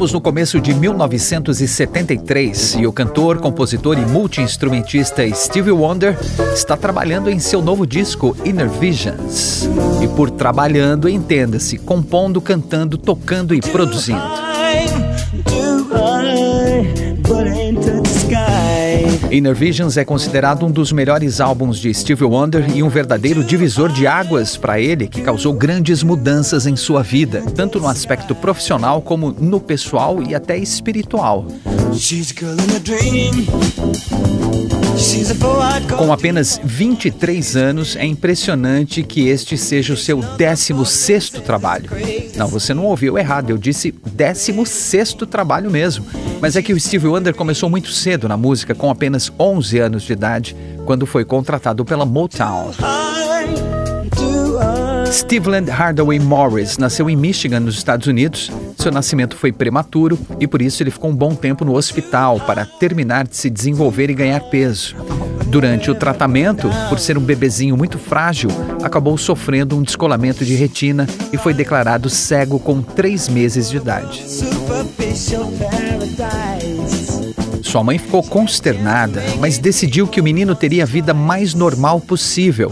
Estamos no começo de 1973 e o cantor, compositor e multi-instrumentista Stevie Wonder está trabalhando em seu novo disco Inner Visions. E por trabalhando, entenda-se, compondo, cantando, tocando e produzindo. Inner Visions é considerado um dos melhores álbuns de Stevie Wonder e um verdadeiro divisor de águas para ele, que causou grandes mudanças em sua vida, tanto no aspecto profissional como no pessoal e até espiritual. Com apenas 23 anos, é impressionante que este seja o seu 16º trabalho. Não, você não ouviu errado, eu disse 16º trabalho mesmo. Mas é que o Stevie Wonder começou muito cedo na música, com apenas 11 anos de idade, quando foi contratado pela Motown. Steveland Hardaway Morris nasceu em Michigan, nos Estados Unidos. Seu nascimento foi prematuro e por isso ele ficou um bom tempo no hospital para terminar de se desenvolver e ganhar peso. Durante o tratamento, por ser um bebezinho muito frágil, acabou sofrendo um descolamento de retina e foi declarado cego com três meses de idade. Sua mãe ficou consternada, mas decidiu que o menino teria a vida mais normal possível.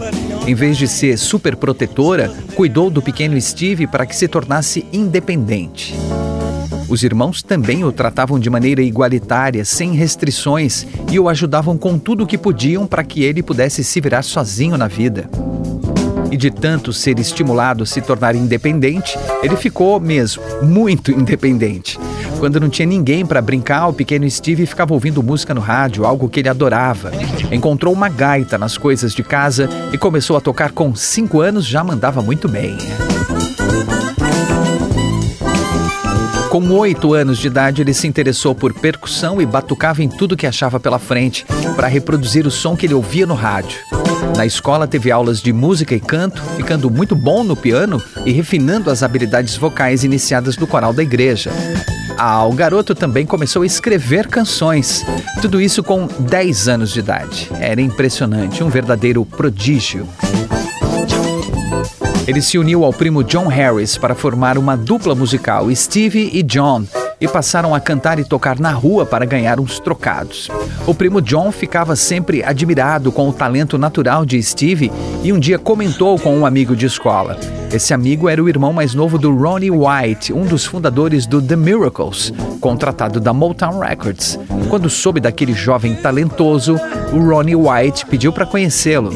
Em vez de ser super protetora, cuidou do pequeno Steve para que se tornasse independente. Os irmãos também o tratavam de maneira igualitária, sem restrições, e o ajudavam com tudo o que podiam para que ele pudesse se virar sozinho na vida. E de tanto ser estimulado a se tornar independente, ele ficou mesmo muito independente. Quando não tinha ninguém para brincar, o pequeno Steve ficava ouvindo música no rádio, algo que ele adorava. Encontrou uma gaita nas coisas de casa e começou a tocar com cinco anos, já mandava muito bem. Com oito anos de idade, ele se interessou por percussão e batucava em tudo que achava pela frente para reproduzir o som que ele ouvia no rádio. Na escola, teve aulas de música e canto, ficando muito bom no piano e refinando as habilidades vocais iniciadas no coral da igreja. Ah, o garoto também começou a escrever canções. Tudo isso com 10 anos de idade. Era impressionante, um verdadeiro prodígio. Ele se uniu ao primo John Harris para formar uma dupla musical, Stevie e John, e passaram a cantar e tocar na rua para ganhar uns trocados. O primo John ficava sempre admirado com o talento natural de Steve e um dia comentou com um amigo de escola: esse amigo era o irmão mais novo do Ronnie White, um dos fundadores do The Miracles, contratado da Motown Records. Quando soube daquele jovem talentoso, o Ronnie White pediu para conhecê-lo.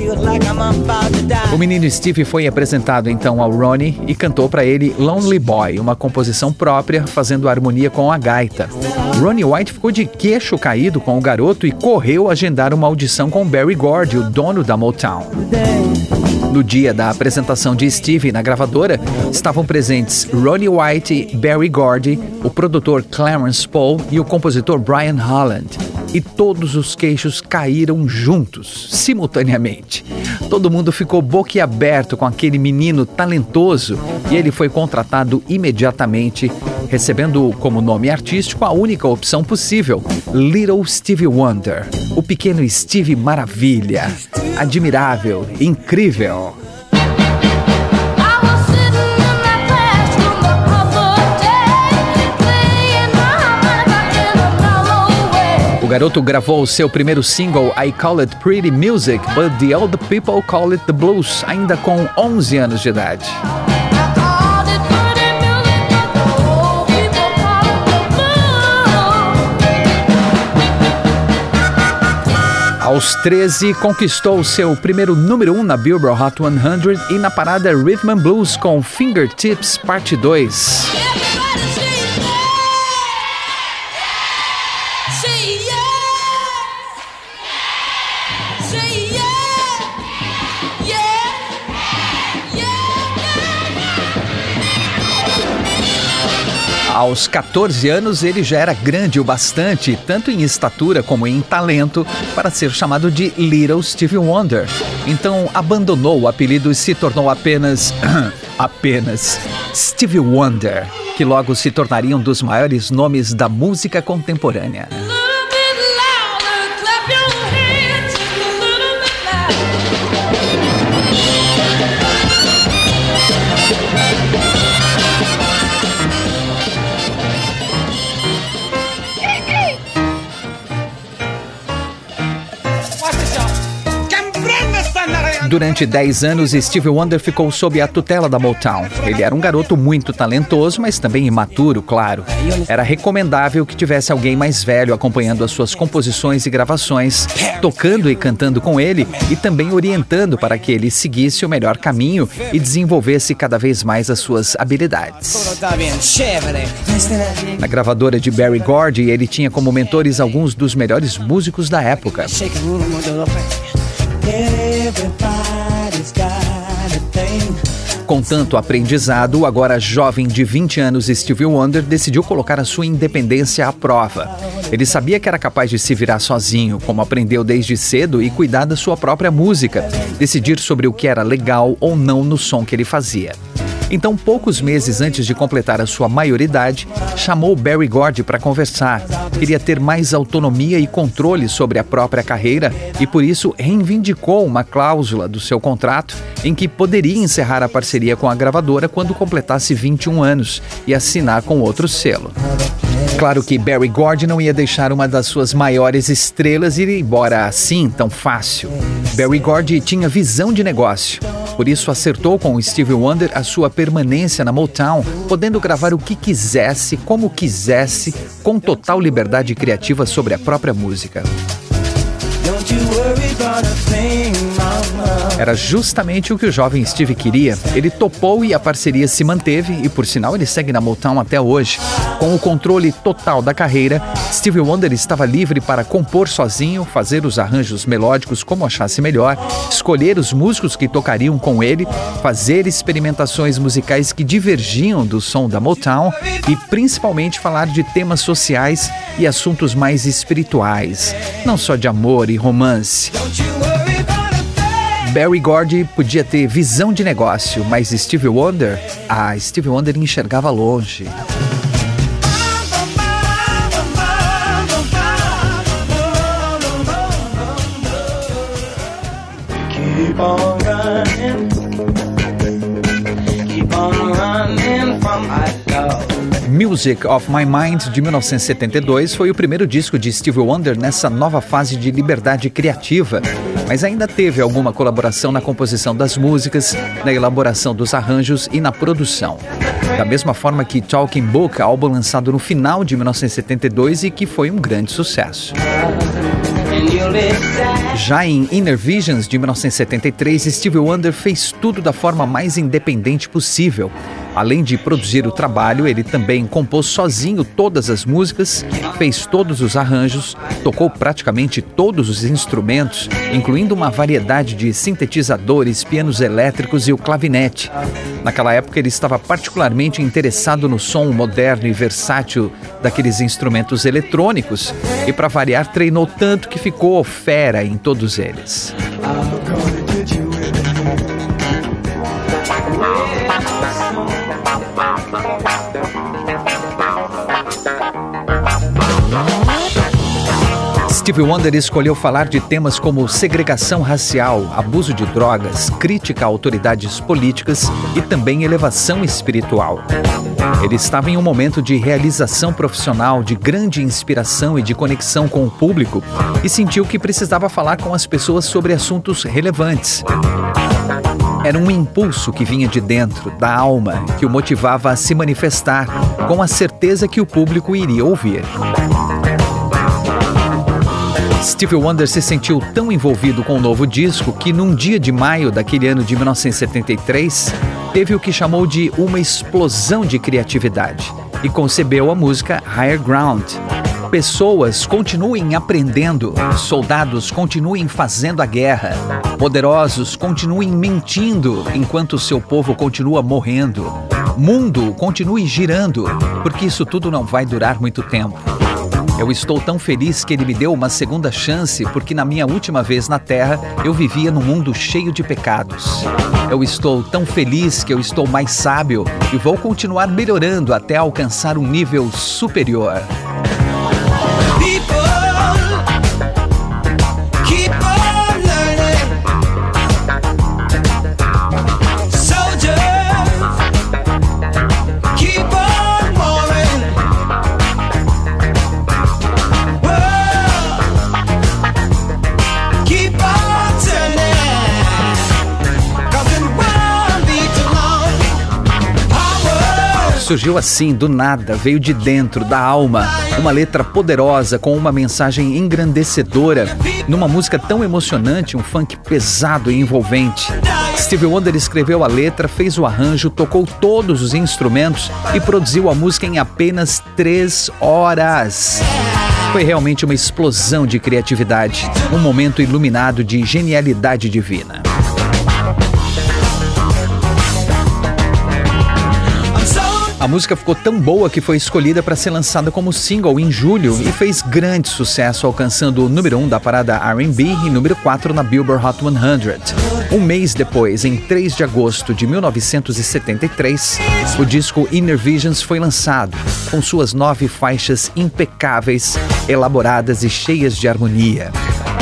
O menino Steve foi apresentado então ao Ronnie e cantou para ele Lonely Boy, uma composição própria, fazendo harmonia com a gaita. Ronnie White ficou de queixo caído com o garoto e correu agendar uma audição com Barry Gordy, o dono da Motown. No dia da apresentação de Steve na gravadora, estavam presentes Ronnie White, Barry Gordy, o produtor Clarence Paul e o compositor Brian Holland. E todos os queixos caíram juntos, simultaneamente. Todo mundo ficou boquiaberto com aquele menino talentoso e ele foi contratado imediatamente, recebendo como nome artístico a única opção possível: Little Stevie Wonder, o pequeno Steve Maravilha. Admirável, incrível. O garoto gravou seu primeiro single I Call It Pretty Music, but the Old People Call It The Blues, ainda com 11 anos de idade. Aos 13, conquistou seu primeiro número 1 um na Billboard Hot 100 e na parada Rhythm and Blues com Fingertips Parte 2. Aos 14 anos, ele já era grande o bastante, tanto em estatura como em talento, para ser chamado de Little Stevie Wonder. Então abandonou o apelido e se tornou apenas. apenas Stevie Wonder, que logo se tornaria um dos maiores nomes da música contemporânea. Durante 10 anos, Steve Wonder ficou sob a tutela da Motown. Ele era um garoto muito talentoso, mas também imaturo, claro. Era recomendável que tivesse alguém mais velho acompanhando as suas composições e gravações, tocando e cantando com ele e também orientando para que ele seguisse o melhor caminho e desenvolvesse cada vez mais as suas habilidades. Na gravadora de Barry Gordy, ele tinha como mentores alguns dos melhores músicos da época. Com tanto aprendizado, agora jovem de 20 anos, Stevie Wonder decidiu colocar a sua independência à prova. Ele sabia que era capaz de se virar sozinho, como aprendeu desde cedo, e cuidar da sua própria música, decidir sobre o que era legal ou não no som que ele fazia. Então, poucos meses antes de completar a sua maioridade, chamou Barry Gordy para conversar. Queria ter mais autonomia e controle sobre a própria carreira e, por isso, reivindicou uma cláusula do seu contrato em que poderia encerrar a parceria com a gravadora quando completasse 21 anos e assinar com outro selo. Claro que Barry Gordy não ia deixar uma das suas maiores estrelas ir embora assim tão fácil. Barry Gordy tinha visão de negócio. Por isso acertou com Stevie Wonder a sua permanência na Motown, podendo gravar o que quisesse, como quisesse, com total liberdade criativa sobre a própria música. Era justamente o que o jovem Steve queria. Ele topou e a parceria se manteve, e por sinal ele segue na Motown até hoje. Com o controle total da carreira, Steve Wonder estava livre para compor sozinho, fazer os arranjos melódicos como achasse melhor, escolher os músicos que tocariam com ele, fazer experimentações musicais que divergiam do som da Motown e principalmente falar de temas sociais e assuntos mais espirituais, não só de amor e romance. Barry Gordy podia ter visão de negócio, mas Stevie Wonder, ah, Stevie Wonder enxergava longe. Keep on running, keep on running from my Music of My Mind, de 1972, foi o primeiro disco de Stevie Wonder nessa nova fase de liberdade criativa, mas ainda teve alguma colaboração na composição das músicas, na elaboração dos arranjos e na produção. Da mesma forma que Talking Book, álbum lançado no final de 1972 e que foi um grande sucesso. Já em Inner Visions de 1973, Stevie Wonder fez tudo da forma mais independente possível. Além de produzir o trabalho, ele também compôs sozinho todas as músicas, fez todos os arranjos, tocou praticamente todos os instrumentos, incluindo uma variedade de sintetizadores, pianos elétricos e o clavinete. Naquela época, ele estava particularmente interessado no som moderno e versátil daqueles instrumentos eletrônicos e, para variar, treinou tanto que ficou fera em todos eles. Steve Wonder escolheu falar de temas como segregação racial, abuso de drogas, crítica a autoridades políticas e também elevação espiritual. Ele estava em um momento de realização profissional, de grande inspiração e de conexão com o público e sentiu que precisava falar com as pessoas sobre assuntos relevantes. Era um impulso que vinha de dentro, da alma, que o motivava a se manifestar, com a certeza que o público iria ouvir. Stevie Wonder se sentiu tão envolvido com o novo disco que, num dia de maio daquele ano de 1973, teve o que chamou de uma explosão de criatividade e concebeu a música Higher Ground. Pessoas continuem aprendendo, soldados continuem fazendo a guerra, poderosos continuem mentindo enquanto seu povo continua morrendo. Mundo, continue girando, porque isso tudo não vai durar muito tempo. Eu estou tão feliz que ele me deu uma segunda chance, porque na minha última vez na Terra eu vivia num mundo cheio de pecados. Eu estou tão feliz que eu estou mais sábio e vou continuar melhorando até alcançar um nível superior. Surgiu assim, do nada, veio de dentro, da alma. Uma letra poderosa com uma mensagem engrandecedora, numa música tão emocionante, um funk pesado e envolvente. Stevie Wonder escreveu a letra, fez o arranjo, tocou todos os instrumentos e produziu a música em apenas três horas. Foi realmente uma explosão de criatividade, um momento iluminado de genialidade divina. A música ficou tão boa que foi escolhida para ser lançada como single em julho e fez grande sucesso, alcançando o número 1 um da parada RB e número 4 na Billboard Hot 100. Um mês depois, em 3 de agosto de 1973, o disco Inner Visions foi lançado, com suas nove faixas impecáveis, elaboradas e cheias de harmonia.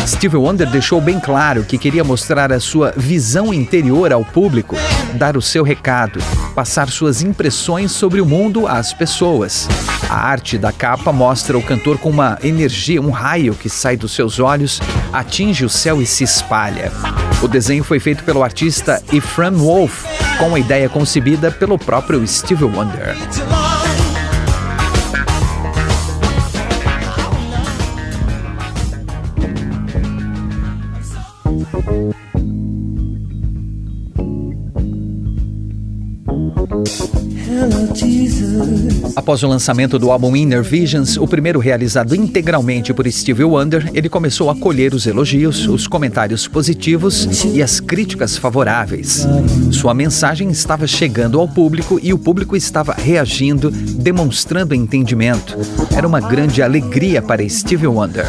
Steve Wonder deixou bem claro que queria mostrar a sua visão interior ao público, dar o seu recado, passar suas impressões sobre o mundo às pessoas. A arte da capa mostra o cantor com uma energia, um raio que sai dos seus olhos, atinge o céu e se espalha. O desenho foi feito pelo artista Ephraim Wolf, com a ideia concebida pelo próprio Steve Wonder. Após o lançamento do álbum Inner Visions, o primeiro realizado integralmente por Stevie Wonder, ele começou a colher os elogios, os comentários positivos e as críticas favoráveis. Sua mensagem estava chegando ao público e o público estava reagindo, demonstrando entendimento. Era uma grande alegria para Stevie Wonder.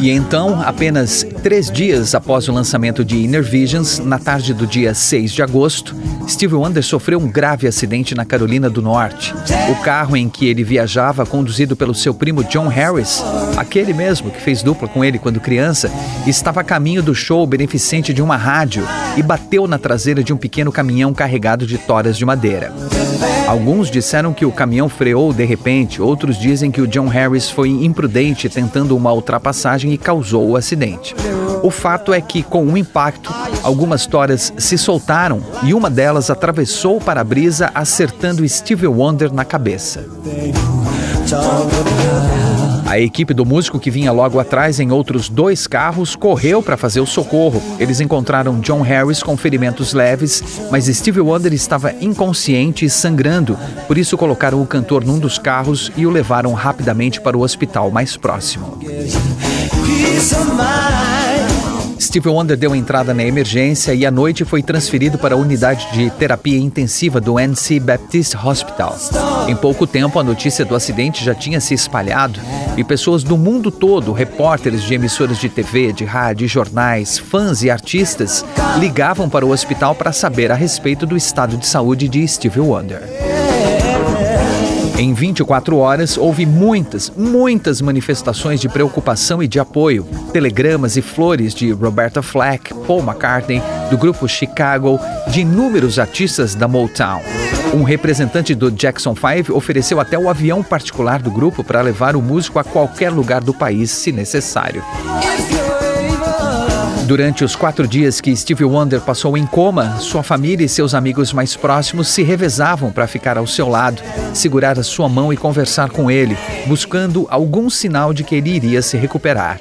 E então, apenas três dias após o lançamento de Inner Visions, na tarde do dia 6 de agosto, Steve Wonder sofreu um grave acidente na Carolina do Norte. O carro em que ele viajava, conduzido pelo seu primo John Harris, aquele mesmo que fez dupla com ele quando criança, estava a caminho do show beneficente de uma rádio e bateu na traseira de um pequeno caminhão carregado de toras de madeira. Alguns disseram que o caminhão freou de repente, outros dizem que o John Harris foi imprudente tentando uma ultrapassagem e causou o acidente. O fato é que, com o impacto, algumas toras se soltaram e uma delas atravessou o para-brisa, acertando Stevie Wonder na cabeça. A equipe do músico que vinha logo atrás em outros dois carros correu para fazer o socorro. Eles encontraram John Harris com ferimentos leves, mas Steve Wonder estava inconsciente e sangrando. Por isso colocaram o cantor num dos carros e o levaram rapidamente para o hospital mais próximo. Steve Wonder deu entrada na emergência e à noite foi transferido para a unidade de terapia intensiva do NC Baptist Hospital. Em pouco tempo, a notícia do acidente já tinha se espalhado e pessoas do mundo todo, repórteres de emissoras de TV, de rádio, jornais, fãs e artistas, ligavam para o hospital para saber a respeito do estado de saúde de Steve Wonder. Em 24 horas, houve muitas, muitas manifestações de preocupação e de apoio. Telegramas e flores de Roberta Flack, Paul McCartney, do grupo Chicago, de inúmeros artistas da Motown. Um representante do Jackson 5 ofereceu até o avião particular do grupo para levar o músico a qualquer lugar do país, se necessário. Durante os quatro dias que Stevie Wonder passou em coma, sua família e seus amigos mais próximos se revezavam para ficar ao seu lado, segurar a sua mão e conversar com ele, buscando algum sinal de que ele iria se recuperar.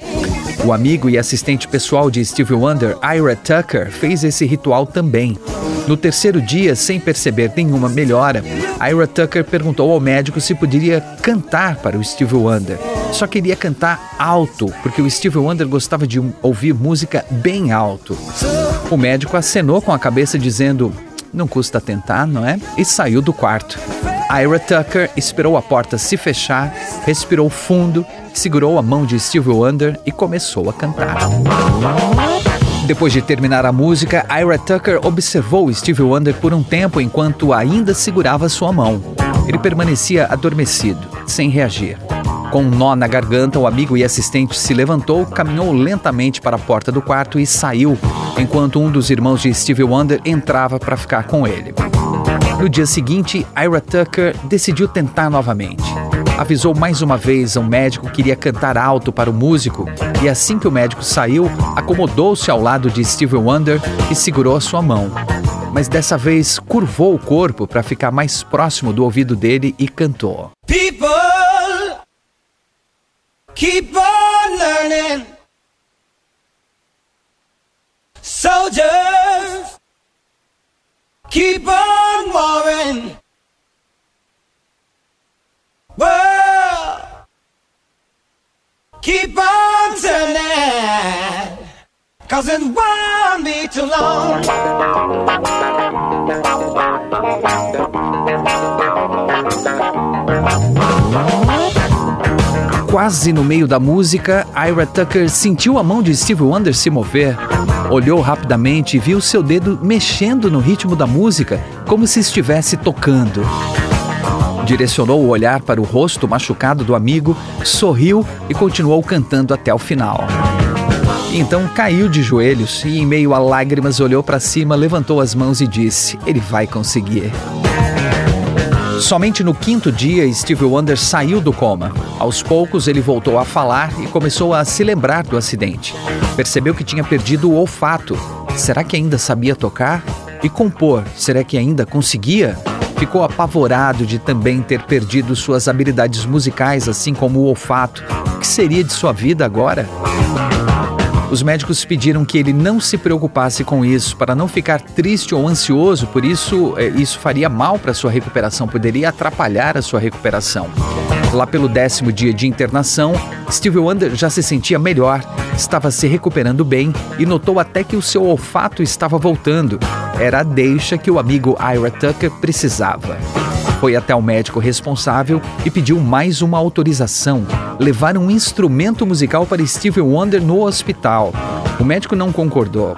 O amigo e assistente pessoal de Stevie Wonder, Ira Tucker, fez esse ritual também. No terceiro dia, sem perceber nenhuma melhora, Ira Tucker perguntou ao médico se poderia cantar para o Stevie Wonder. Só queria cantar alto, porque o Steve Wonder gostava de ouvir música bem alto. O médico acenou com a cabeça dizendo: Não custa tentar, não é? E saiu do quarto. Ira Tucker esperou a porta se fechar, respirou fundo, segurou a mão de Steve Wonder e começou a cantar. Depois de terminar a música, Ira Tucker observou Steve Wonder por um tempo enquanto ainda segurava sua mão. Ele permanecia adormecido, sem reagir. Com um nó na garganta, o amigo e assistente se levantou, caminhou lentamente para a porta do quarto e saiu, enquanto um dos irmãos de Steve Wonder entrava para ficar com ele. No dia seguinte, Ira Tucker decidiu tentar novamente avisou mais uma vez ao médico que iria cantar alto para o músico e assim que o médico saiu, acomodou-se ao lado de Steve Wonder e segurou a sua mão. Mas dessa vez curvou o corpo para ficar mais próximo do ouvido dele e cantou. People, keep on learning. Soldiers, keep on warring. World, keep on turning, cause it won't be too long. Quase no meio da música, Ira Tucker sentiu a mão de Steve Wonder se mover. Olhou rapidamente e viu seu dedo mexendo no ritmo da música, como se estivesse tocando. Direcionou o olhar para o rosto machucado do amigo, sorriu e continuou cantando até o final. Então caiu de joelhos e, em meio a lágrimas, olhou para cima, levantou as mãos e disse: Ele vai conseguir. Somente no quinto dia, Steve Wonder saiu do coma. Aos poucos, ele voltou a falar e começou a se lembrar do acidente. Percebeu que tinha perdido o olfato. Será que ainda sabia tocar? E compor, será que ainda conseguia? ficou apavorado de também ter perdido suas habilidades musicais, assim como o olfato. O que seria de sua vida agora? Os médicos pediram que ele não se preocupasse com isso, para não ficar triste ou ansioso, por isso é, isso faria mal para sua recuperação, poderia atrapalhar a sua recuperação. Lá pelo décimo dia de internação, Steve Wonder já se sentia melhor, estava se recuperando bem e notou até que o seu olfato estava voltando. Era a deixa que o amigo Ira Tucker precisava. Foi até o médico responsável e pediu mais uma autorização, levar um instrumento musical para Steve Wonder no hospital. O médico não concordou.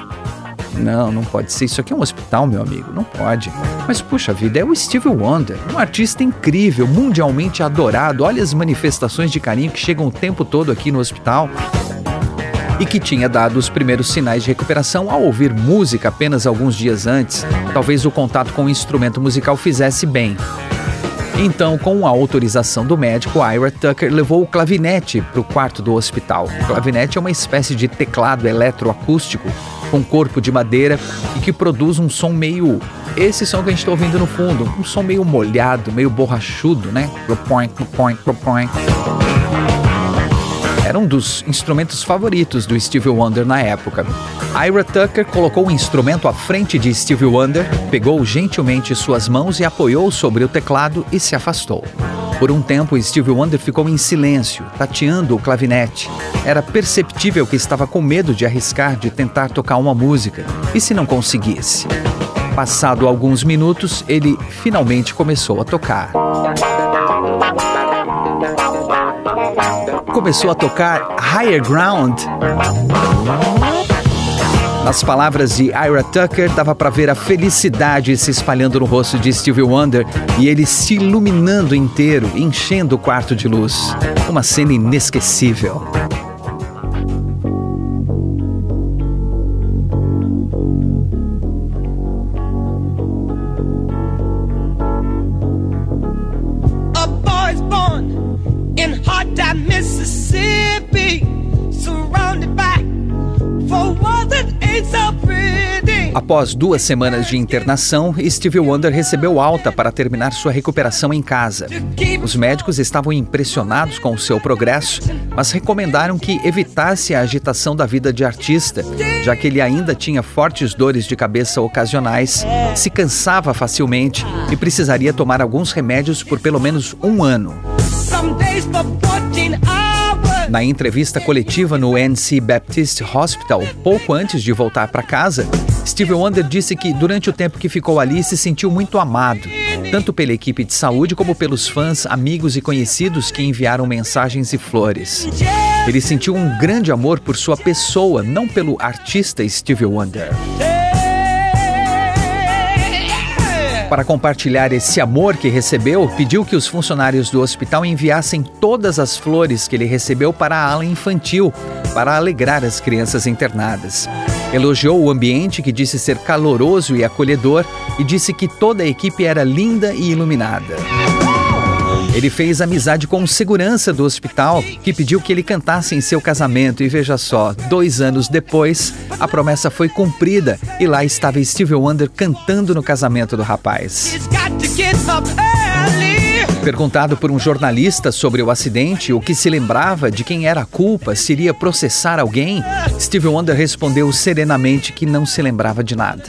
Não, não pode ser. Isso aqui é um hospital, meu amigo. Não pode. Mas puxa vida, é o Steve Wonder, um artista incrível, mundialmente adorado. Olha as manifestações de carinho que chegam o tempo todo aqui no hospital. E que tinha dado os primeiros sinais de recuperação ao ouvir música apenas alguns dias antes. Talvez o contato com o instrumento musical fizesse bem. Então, com a autorização do médico, Ira Tucker levou o clavinete para o quarto do hospital. O clavinete é uma espécie de teclado eletroacústico com corpo de madeira e que produz um som meio. Esse som que a gente está ouvindo no fundo, um som meio molhado, meio borrachudo, né? Era um dos instrumentos favoritos do Stevie Wonder na época. Ira Tucker colocou o instrumento à frente de Stevie Wonder, pegou gentilmente suas mãos e apoiou sobre o teclado e se afastou. Por um tempo, Stevie Wonder ficou em silêncio, tateando o clavinete. Era perceptível que estava com medo de arriscar de tentar tocar uma música. E se não conseguisse? Passado alguns minutos, ele finalmente começou a tocar. Começou a tocar Higher Ground. Nas palavras de Ira Tucker, dava para ver a felicidade se espalhando no rosto de Stevie Wonder e ele se iluminando inteiro, enchendo o quarto de luz. Uma cena inesquecível. Após duas semanas de internação, Stevie Wonder recebeu alta para terminar sua recuperação em casa. Os médicos estavam impressionados com o seu progresso, mas recomendaram que evitasse a agitação da vida de artista, já que ele ainda tinha fortes dores de cabeça ocasionais, se cansava facilmente e precisaria tomar alguns remédios por pelo menos um ano. Na entrevista coletiva no NC Baptist Hospital, pouco antes de voltar para casa, Steve Wonder disse que durante o tempo que ficou ali se sentiu muito amado, tanto pela equipe de saúde como pelos fãs, amigos e conhecidos que enviaram mensagens e flores. Ele sentiu um grande amor por sua pessoa, não pelo artista Steve Wonder. Para compartilhar esse amor que recebeu, pediu que os funcionários do hospital enviassem todas as flores que ele recebeu para a ala infantil, para alegrar as crianças internadas. Elogiou o ambiente que disse ser caloroso e acolhedor e disse que toda a equipe era linda e iluminada. Ele fez amizade com o segurança do hospital, que pediu que ele cantasse em seu casamento. E veja só, dois anos depois, a promessa foi cumprida e lá estava Steve Wonder cantando no casamento do rapaz. Perguntado por um jornalista sobre o acidente, o que se lembrava de quem era a culpa, se iria processar alguém, Steve Wonder respondeu serenamente que não se lembrava de nada.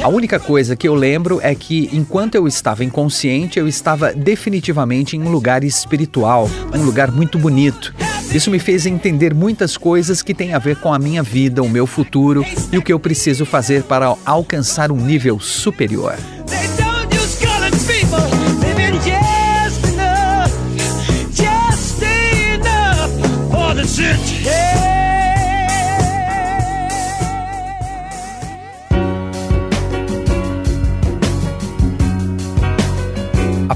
A única coisa que eu lembro é que, enquanto eu estava inconsciente, eu estava definitivamente em um lugar espiritual, um lugar muito bonito. Isso me fez entender muitas coisas que têm a ver com a minha vida, o meu futuro e o que eu preciso fazer para alcançar um nível superior.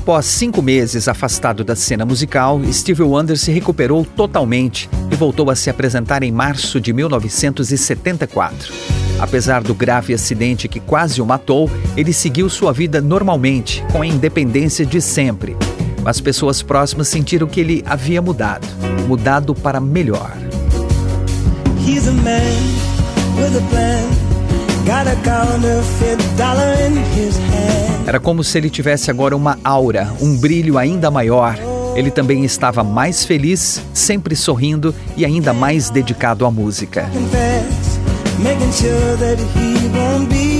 Após cinco meses afastado da cena musical, Steve Wonder se recuperou totalmente e voltou a se apresentar em março de 1974. Apesar do grave acidente que quase o matou, ele seguiu sua vida normalmente, com a independência de sempre. As pessoas próximas sentiram que ele havia mudado, mudado para melhor. He's Era como se ele tivesse agora uma aura, um brilho ainda maior. Ele também estava mais feliz, sempre sorrindo e ainda mais dedicado à música.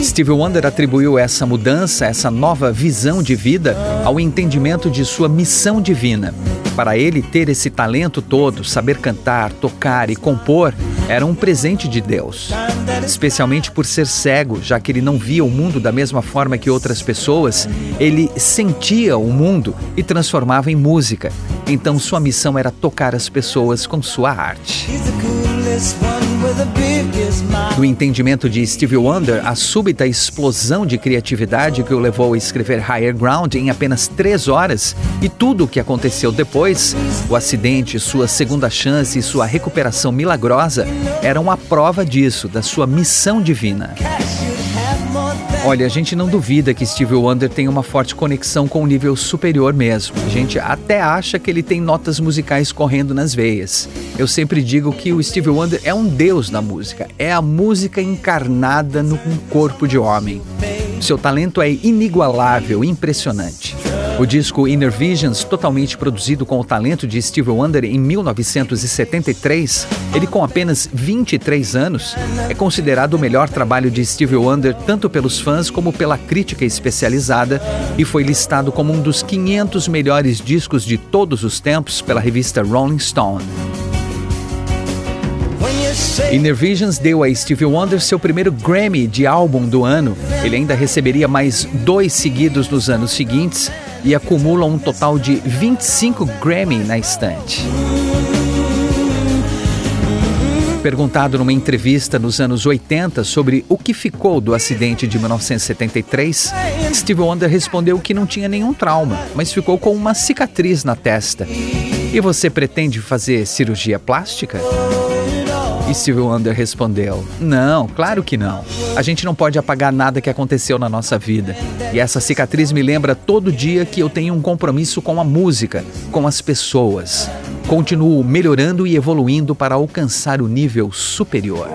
Steve Wonder atribuiu essa mudança, essa nova visão de vida, ao entendimento de sua missão divina. Para ele, ter esse talento todo, saber cantar, tocar e compor, era um presente de Deus. Especialmente por ser cego, já que ele não via o mundo da mesma forma que outras pessoas, ele sentia o mundo e transformava em música. Então sua missão era tocar as pessoas com sua arte. No entendimento de Stevie Wonder, a súbita explosão de criatividade que o levou a escrever Higher Ground em apenas três horas e tudo o que aconteceu depois, o acidente, sua segunda chance e sua recuperação milagrosa, eram a prova disso, da sua missão divina. Olha, a gente não duvida que Steve Wonder tem uma forte conexão com o nível superior mesmo. A gente até acha que ele tem notas musicais correndo nas veias. Eu sempre digo que o Steve Wonder é um deus da música, é a música encarnada num corpo de homem. Seu talento é inigualável, impressionante. O disco Inner Visions, totalmente produzido com o talento de Steve Wonder em 1973, ele com apenas 23 anos, é considerado o melhor trabalho de Steve Wonder tanto pelos fãs como pela crítica especializada e foi listado como um dos 500 melhores discos de todos os tempos pela revista Rolling Stone. Inner Visions deu a Stevie Wonder seu primeiro Grammy de álbum do ano. Ele ainda receberia mais dois seguidos nos anos seguintes e acumula um total de 25 Grammy na estante. Perguntado numa entrevista nos anos 80 sobre o que ficou do acidente de 1973, Steve Wonder respondeu que não tinha nenhum trauma, mas ficou com uma cicatriz na testa. E você pretende fazer cirurgia plástica? E Steve Wonder respondeu: Não, claro que não. A gente não pode apagar nada que aconteceu na nossa vida. E essa cicatriz me lembra todo dia que eu tenho um compromisso com a música, com as pessoas. Continuo melhorando e evoluindo para alcançar o nível superior.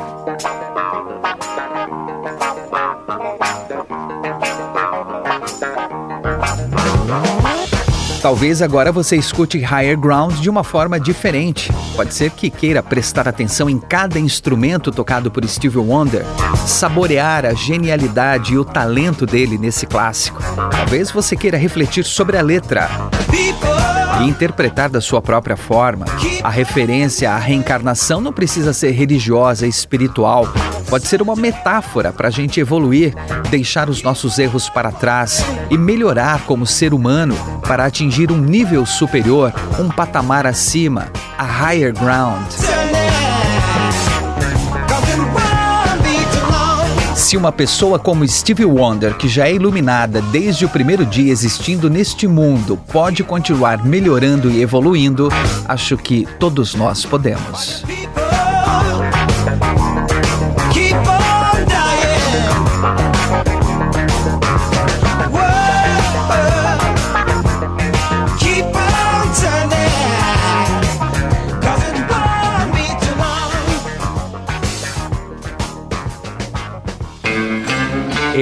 Talvez agora você escute Higher Ground de uma forma diferente. Pode ser que queira prestar atenção em cada instrumento tocado por Stevie Wonder, saborear a genialidade e o talento dele nesse clássico. Talvez você queira refletir sobre a letra. People. E interpretar da sua própria forma. A referência à reencarnação não precisa ser religiosa e espiritual, pode ser uma metáfora para a gente evoluir, deixar os nossos erros para trás e melhorar como ser humano para atingir um nível superior, um patamar acima, a higher ground. Se uma pessoa como Stevie Wonder, que já é iluminada desde o primeiro dia existindo neste mundo, pode continuar melhorando e evoluindo, acho que todos nós podemos.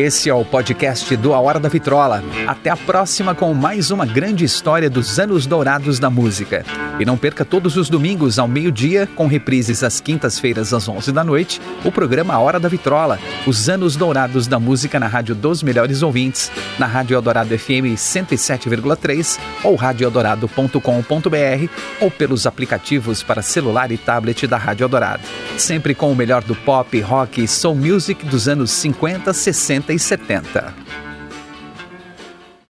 Esse é o podcast do A Hora da Vitrola. Até a próxima com mais uma grande história dos anos dourados da música. E não perca todos os domingos ao meio-dia, com reprises às quintas-feiras às 11 da noite, o programa Hora da Vitrola, os anos dourados da música na Rádio dos Melhores Ouvintes, na Rádio Eldorado FM 107,3 ou radioeldorado.com.br ou pelos aplicativos para celular e tablet da Rádio Eldorado. Sempre com o melhor do pop, rock e soul music dos anos 50, 60 60 e 70.